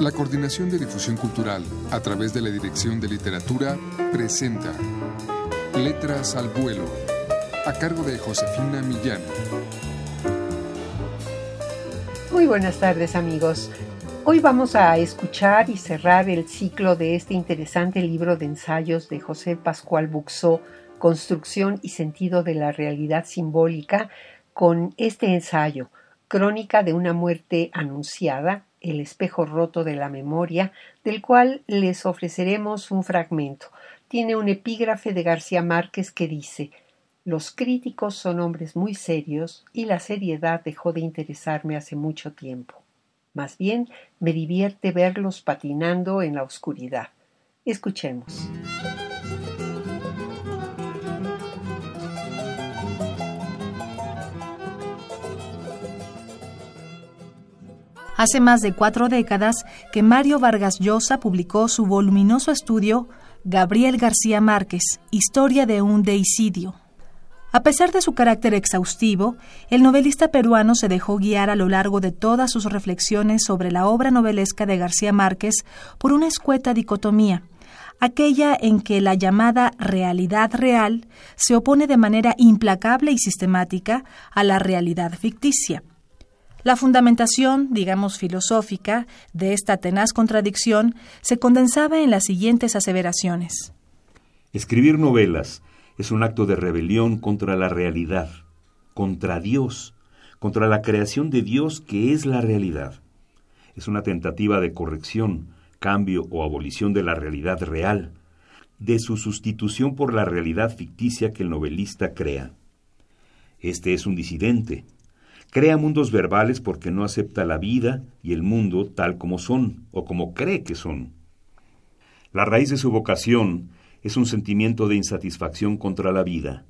La Coordinación de Difusión Cultural, a través de la Dirección de Literatura, presenta Letras al Vuelo, a cargo de Josefina Millán. Muy buenas tardes amigos. Hoy vamos a escuchar y cerrar el ciclo de este interesante libro de ensayos de José Pascual Buxó, Construcción y Sentido de la Realidad Simbólica, con este ensayo, Crónica de una muerte anunciada, el espejo roto de la memoria, del cual les ofreceremos un fragmento. Tiene un epígrafe de García Márquez que dice Los críticos son hombres muy serios y la seriedad dejó de interesarme hace mucho tiempo. Más bien me divierte verlos patinando en la oscuridad. Escuchemos. Hace más de cuatro décadas que Mario Vargas Llosa publicó su voluminoso estudio Gabriel García Márquez, Historia de un deicidio. A pesar de su carácter exhaustivo, el novelista peruano se dejó guiar a lo largo de todas sus reflexiones sobre la obra novelesca de García Márquez por una escueta dicotomía, aquella en que la llamada realidad real se opone de manera implacable y sistemática a la realidad ficticia la fundamentación, digamos filosófica, de esta tenaz contradicción se condensaba en las siguientes aseveraciones. Escribir novelas es un acto de rebelión contra la realidad, contra Dios, contra la creación de Dios que es la realidad. Es una tentativa de corrección, cambio o abolición de la realidad real, de su sustitución por la realidad ficticia que el novelista crea. Este es un disidente, Crea mundos verbales porque no acepta la vida y el mundo tal como son o como cree que son. La raíz de su vocación es un sentimiento de insatisfacción contra la vida.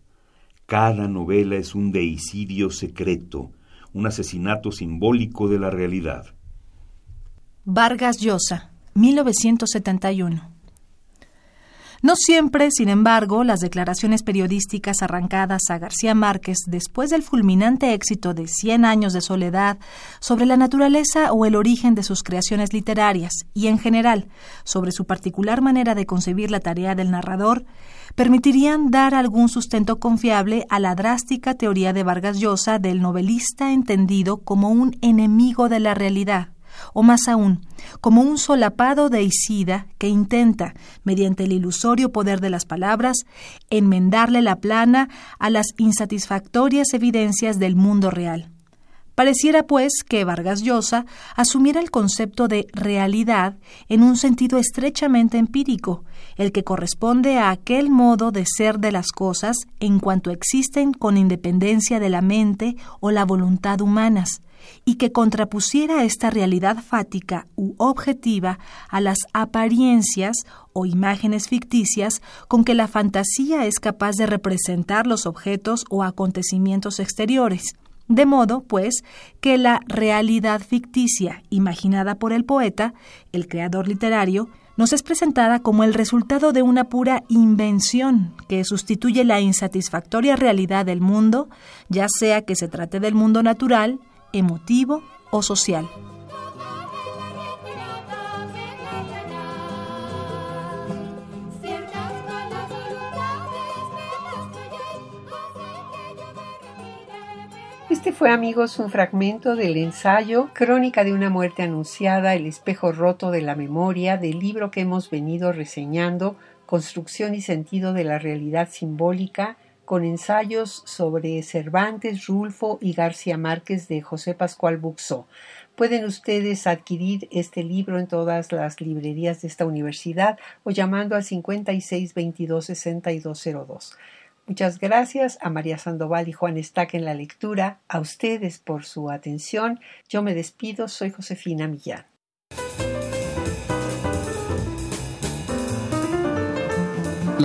Cada novela es un deicidio secreto, un asesinato simbólico de la realidad. Vargas Llosa, 1971 no siempre, sin embargo, las declaraciones periodísticas arrancadas a García Márquez después del fulminante éxito de Cien años de soledad sobre la naturaleza o el origen de sus creaciones literarias y, en general, sobre su particular manera de concebir la tarea del narrador, permitirían dar algún sustento confiable a la drástica teoría de Vargas Llosa del novelista entendido como un enemigo de la realidad o más aún, como un solapado deicida que intenta, mediante el ilusorio poder de las palabras, enmendarle la plana a las insatisfactorias evidencias del mundo real. Pareciera, pues, que Vargas Llosa asumiera el concepto de realidad en un sentido estrechamente empírico, el que corresponde a aquel modo de ser de las cosas en cuanto existen con independencia de la mente o la voluntad humanas, y que contrapusiera esta realidad fática u objetiva a las apariencias o imágenes ficticias con que la fantasía es capaz de representar los objetos o acontecimientos exteriores. De modo, pues, que la realidad ficticia imaginada por el poeta, el creador literario, nos es presentada como el resultado de una pura invención que sustituye la insatisfactoria realidad del mundo, ya sea que se trate del mundo natural, emotivo o social. Este fue, amigos, un fragmento del ensayo Crónica de una muerte anunciada, el espejo roto de la memoria, del libro que hemos venido reseñando, Construcción y sentido de la realidad simbólica, con ensayos sobre Cervantes, Rulfo y García Márquez de José Pascual Buxó. Pueden ustedes adquirir este libro en todas las librerías de esta universidad o llamando al 56 22 6202. Muchas gracias a María Sandoval y Juan Estaca en la lectura, a ustedes por su atención. Yo me despido, soy Josefina Millán.